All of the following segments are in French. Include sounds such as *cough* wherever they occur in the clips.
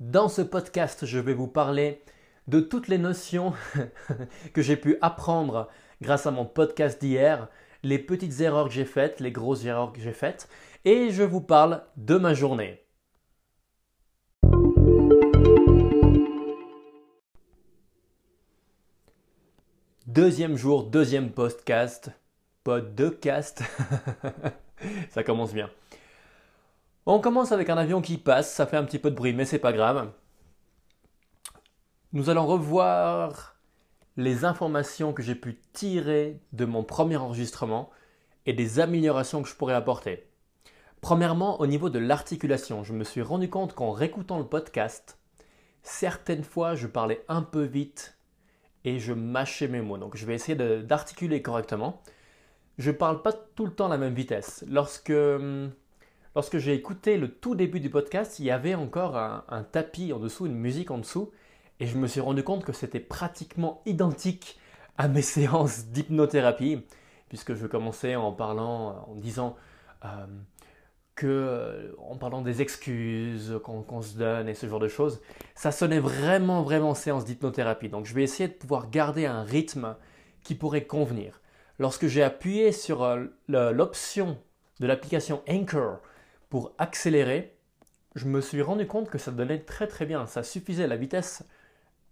Dans ce podcast, je vais vous parler de toutes les notions *laughs* que j'ai pu apprendre grâce à mon podcast d'hier, les petites erreurs que j'ai faites, les grosses erreurs que j'ai faites, et je vous parle de ma journée. Deuxième jour, deuxième podcast, podcast, *laughs* ça commence bien. On commence avec un avion qui passe, ça fait un petit peu de bruit, mais c'est pas grave. Nous allons revoir les informations que j'ai pu tirer de mon premier enregistrement et des améliorations que je pourrais apporter. Premièrement, au niveau de l'articulation, je me suis rendu compte qu'en réécoutant le podcast, certaines fois je parlais un peu vite et je mâchais mes mots. Donc je vais essayer d'articuler correctement. Je parle pas tout le temps à la même vitesse. Lorsque, hum, lorsque j'ai écouté le tout début du podcast, il y avait encore un, tapis en dessous, une musique en dessous, et je me suis rendu compte que c'était pratiquement identique à mes *laughs* séances d'hypnothérapie, puisque je commençais en parlant, en disant euh, que, en parlant des excuses qu'on se donne et ce genre de choses, ça sonnait vraiment, vraiment séance d'hypnothérapie. Donc je vais essayer de pouvoir garder un rythme qui pourrait convenir. Lorsque j'ai appuyé sur euh, l'option de l'application Anchor pour accélérer, je me suis rendu compte que ça donnait très très bien. Ça suffisait, la vitesse,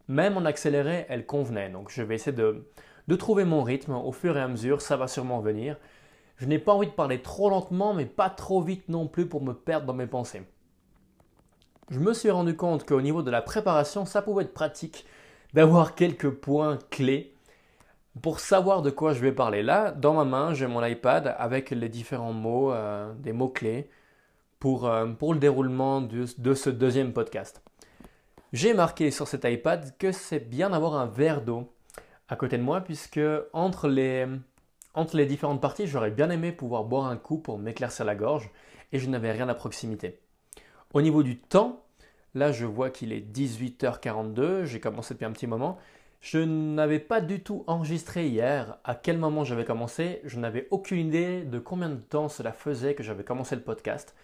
même en accéléré, elle convenait. Donc je vais essayer de, de trouver mon rythme au fur et à mesure, ça va sûrement venir. Je n'ai pas envie de parler trop lentement, mais pas trop vite non plus pour me perdre dans mes pensées. Je me suis rendu compte qu'au niveau de la préparation, ça pouvait être pratique d'avoir quelques points clés pour savoir de quoi je vais parler. Là, dans ma main, j'ai mon iPad avec les différents mots, euh, des mots-clés pour, euh, pour le déroulement de, ce deuxième podcast. J'ai marqué sur cet iPad que c'est bien d'avoir un verre d'eau à côté de moi puisque entre les différentes parties, j'aurais bien aimé pouvoir boire un coup pour m'éclaircir la gorge et je n'avais rien à proximité. Au niveau du temps, là je vois qu'il est 18h42, j'ai commencé depuis un petit moment. Je n'avais pas du tout enregistré hier à quel moment j'avais commencé, je n'avais aucune idée de combien de temps cela faisait que j'avais commencé le podcast.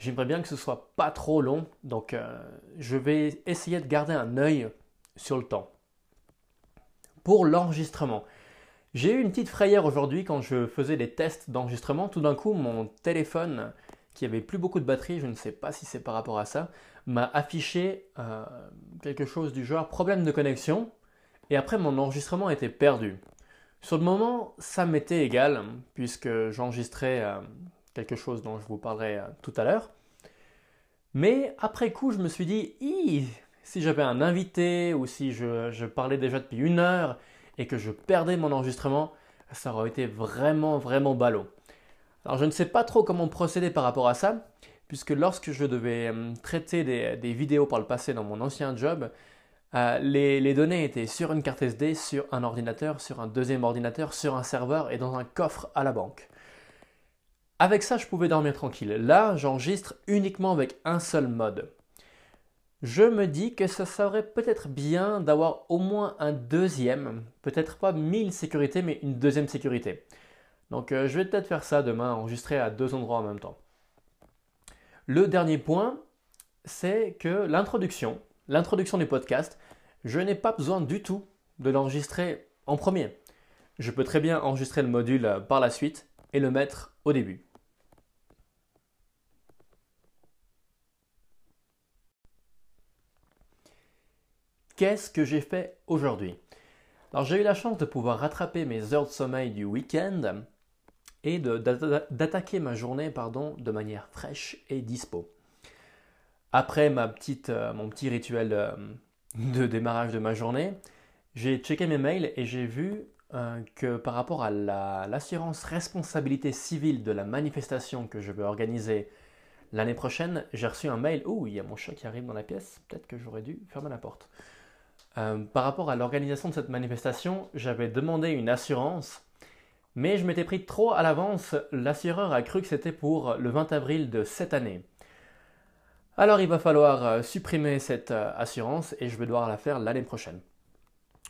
J'aimerais bien que ce soit pas trop long, donc euh, je vais essayer de garder un œil sur le temps. Pour l'enregistrement, j'ai eu une petite frayeur aujourd'hui quand je faisais des tests d'enregistrement. Tout d'un coup, mon téléphone, qui avait plus beaucoup de batterie, je ne sais pas si c'est par rapport à ça, m'a affiché euh, quelque chose du genre problème de connexion. Et après, mon enregistrement était perdu. Sur le moment, ça m'était égal, puisque j'enregistrais euh, quelque chose dont je vous parlerai euh, tout à l'heure. Mais après coup, je me suis dit, si j'avais un invité ou si je parlais déjà depuis une heure et que je perdais mon enregistrement, ça aurait été vraiment, vraiment ballot. Alors je ne sais pas trop comment procéder par rapport à ça, puisque lorsque je devais euh, traiter des, vidéos par le passé dans mon ancien job, euh, les, les, données étaient sur une carte SD, sur un ordinateur, sur un deuxième ordinateur, sur un serveur et dans un coffre à la banque. Avec ça, je pouvais dormir tranquille. Là, j'enregistre uniquement avec un seul mode je me dis que ça serait peut-être bien d'avoir au moins un deuxième, peut-être pas mille sécurités, mais une deuxième sécurité. Donc euh, je vais peut-être faire ça demain, enregistrer à deux endroits en même temps. Le dernier point, c'est que l'introduction, l'introduction du podcast, je n'ai pas besoin du tout de l'enregistrer en premier. Je peux très bien enregistrer le module euh, par la suite et le mettre au début. Qu'est-ce que j'ai fait aujourd'hui Alors j'ai eu la chance de pouvoir rattraper mes heures de sommeil du week-end et d'attaquer ma journée pardon, de manière fraîche et dispo. Après ma petite, euh, mon petit rituel euh, de, démarrage de ma journée, j'ai checké mes mails et j'ai vu euh, que par rapport à l'assurance responsabilité civile de la manifestation que je veux organiser l'année prochaine, j'ai reçu un mail. Oh, il y a mon chat qui arrive dans la pièce. Peut-être que j'aurais dû fermer la porte. Euh, par rapport à l'organisation de cette manifestation, j'avais demandé une assurance, mais je m'étais pris trop à l'avance. L'assureur a cru que c'était pour le 20 avril de cette année. Alors il va falloir euh, supprimer cette euh, assurance et je vais devoir la faire l'année prochaine.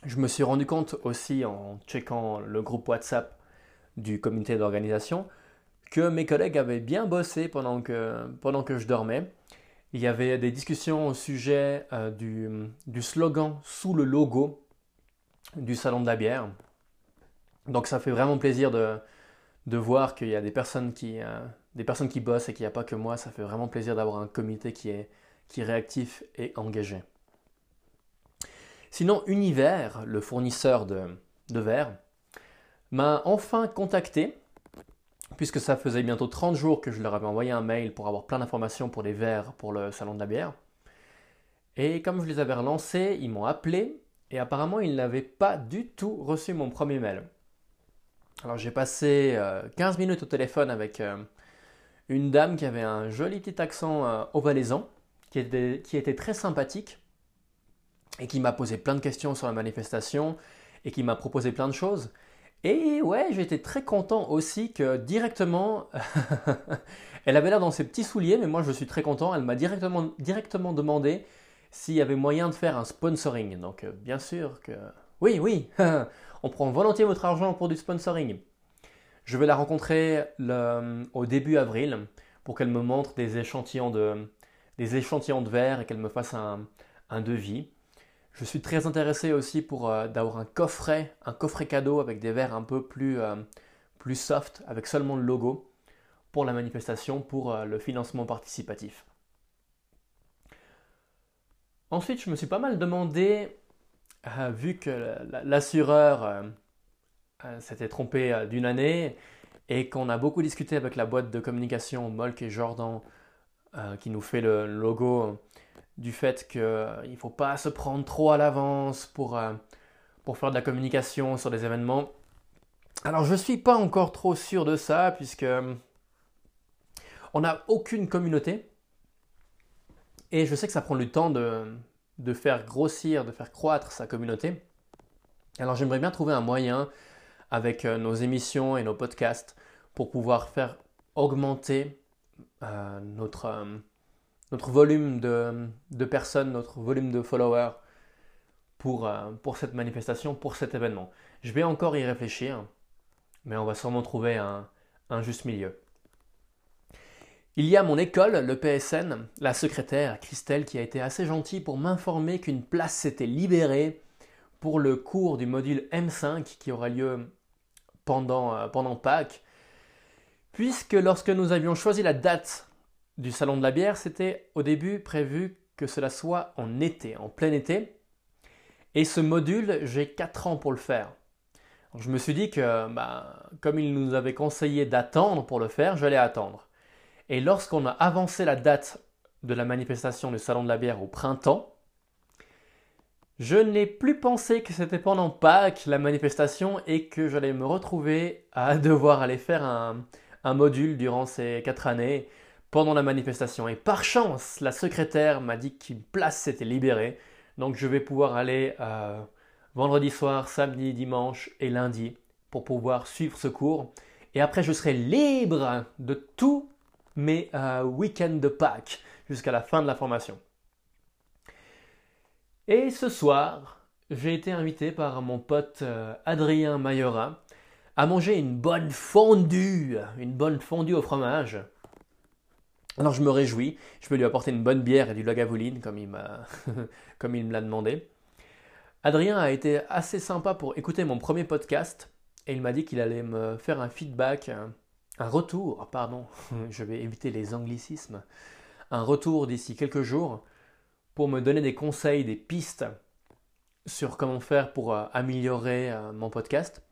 Je me suis rendu compte aussi en checkant le groupe WhatsApp du comité d'organisation que mes collègues avaient bien bossé pendant que, pendant que je dormais Il y avait des discussions au sujet euh, du, slogan sous le logo du Salon de la bière. Donc ça fait vraiment plaisir de, voir qu'il y a des personnes qui, euh, bossent et qu'il n'y a pas que moi. Ça fait vraiment plaisir d'avoir un comité qui est, qui est réactif et engagé. Sinon, Univers, le fournisseur de, de verre, m'a enfin contacté puisque ça faisait bientôt 30 jours que je leur avais envoyé un mail pour avoir plein d'informations pour les verres pour le salon de la bière. Et comme je les avais relancés, ils m'ont appelé et apparemment ils n'avaient pas du tout reçu mon premier mail. Alors j'ai passé 15 euh, minutes au téléphone avec euh, une dame qui avait un joli petit accent euh, qui était très sympathique et qui m'a posé plein de questions sur la manifestation et qui m'a proposé plein de choses. Et ouais, j'étais très content aussi que directement, *laughs* elle avait l'air dans ses petits souliers, mais moi je suis très content, elle m'a directement, demandé s'il y avait moyen de faire un sponsoring. Donc euh, bien sûr que oui, oui, *laughs* on prend volontiers votre argent pour du sponsoring. Je vais la rencontrer au début avril pour qu'elle me montre des échantillons de, des échantillons de verre et qu'elle me fasse un devis. Je suis très intéressé aussi pour euh, d'avoir un coffret, un coffret cadeau avec des verres un peu plus, euh, soft, avec seulement le logo pour la manifestation, pour euh, le financement participatif. Ensuite, je me suis pas mal demandé, vu que l'assureur s'était trompé d'une année et qu'on a beaucoup discuté avec la boîte de communication Molk et Jordan qui nous fait le logo du fait qu'il ne faut pas se prendre trop à l'avance pour, euh, pour faire de la communication sur des événements. Alors je ne suis pas encore trop sûr de ça puisque euh, on n'a aucune communauté et je sais que ça prend du temps de, de faire grossir, de faire croître sa communauté. Alors j'aimerais bien trouver un moyen avec euh, nos émissions et nos podcasts pour pouvoir faire augmenter notre, notre volume de, personnes, notre volume de followers pour, euh, pour cette manifestation, pour cet événement. Je vais encore y réfléchir, mais on va sûrement trouver un, juste milieu. Il y a mon école, le PSN, la secrétaire Christelle qui a été assez gentille pour m'informer qu'une place s'était libérée pour le cours du module M5 qui aura lieu pendant, euh, pendant Pâques, puisque lorsque nous avions choisi la date du Salon de la bière, c'était au début prévu que cela soit en été, en plein été. Et ce module, j'ai 4 ans pour le faire. je me suis dit que, bah, comme il nous avait conseillé d'attendre pour le faire, j'allais attendre. Et lorsqu'on a avancé la date de la manifestation du Salon de la bière au printemps, je n'ai plus pensé que c'était pendant Pâques la manifestation et que j'allais me retrouver à *laughs* devoir aller faire un, un module durant ces 4 années pendant la manifestation. Et par chance, la secrétaire m'a dit qu'une place s'était libérée. Donc je vais pouvoir aller euh, vendredi soir, samedi, dimanche et lundi pour pouvoir suivre ce cours. Et après, je serai libre de tous mes euh, week-ends de Pâques jusqu'à la fin de la formation. Et ce soir, j'ai été invité par mon pote euh, Adrien Mayora à manger une bonne fondue, une bonne fondue au fromage. Alors je me réjouis, je peux lui apporter une bonne bière et du lagavulin comme il *laughs* comme il me l'a demandé. Adrien a été assez sympa pour écouter mon premier podcast et il m'a dit qu'il allait me faire un feedback, un, retour, pardon, *laughs* je vais éviter les anglicismes, un retour d'ici quelques jours pour me donner des conseils, des pistes sur comment faire pour euh, améliorer euh, mon podcast.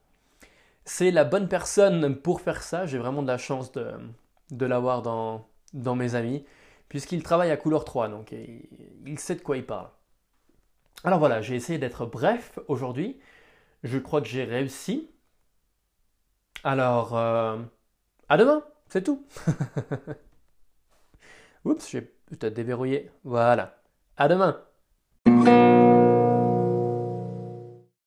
C'est la bonne personne pour faire ça, j'ai vraiment de la chance de, de l'avoir dans, dans mes amis, puisqu'il travaille à couleur 3, donc il sait de quoi il parle. Alors voilà, j'ai essayé d'être bref aujourd'hui. Je crois que j'ai réussi. Alors, euh, à demain, c'est tout. *laughs* Oups, j'ai peut-être déverrouillé. Voilà. À demain.